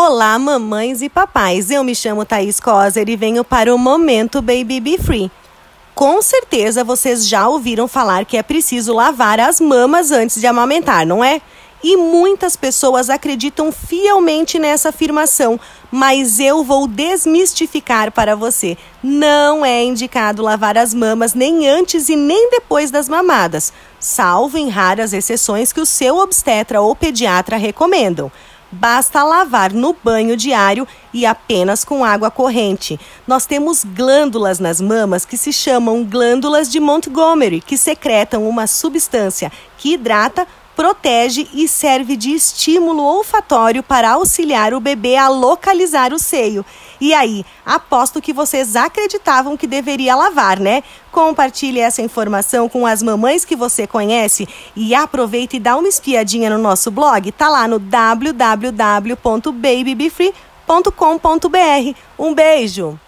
Olá, mamães e papais. Eu me chamo Thaís Coser e venho para o Momento Baby Be Free. Com certeza vocês já ouviram falar que é preciso lavar as mamas antes de amamentar, não é? E muitas pessoas acreditam fielmente nessa afirmação, mas eu vou desmistificar para você. Não é indicado lavar as mamas nem antes e nem depois das mamadas, salvo em raras exceções que o seu obstetra ou pediatra recomendam. Basta lavar no banho diário e apenas com água corrente. Nós temos glândulas nas mamas que se chamam glândulas de Montgomery, que secretam uma substância que hidrata, protege e serve de estímulo olfatório para auxiliar o bebê a localizar o seio. E aí, aposto que vocês acreditavam que deveria lavar, né? Compartilhe essa informação com as mamães que você conhece e aproveite e dá uma espiadinha no nosso blog. Tá lá no www.babybefree.com.br. Um beijo!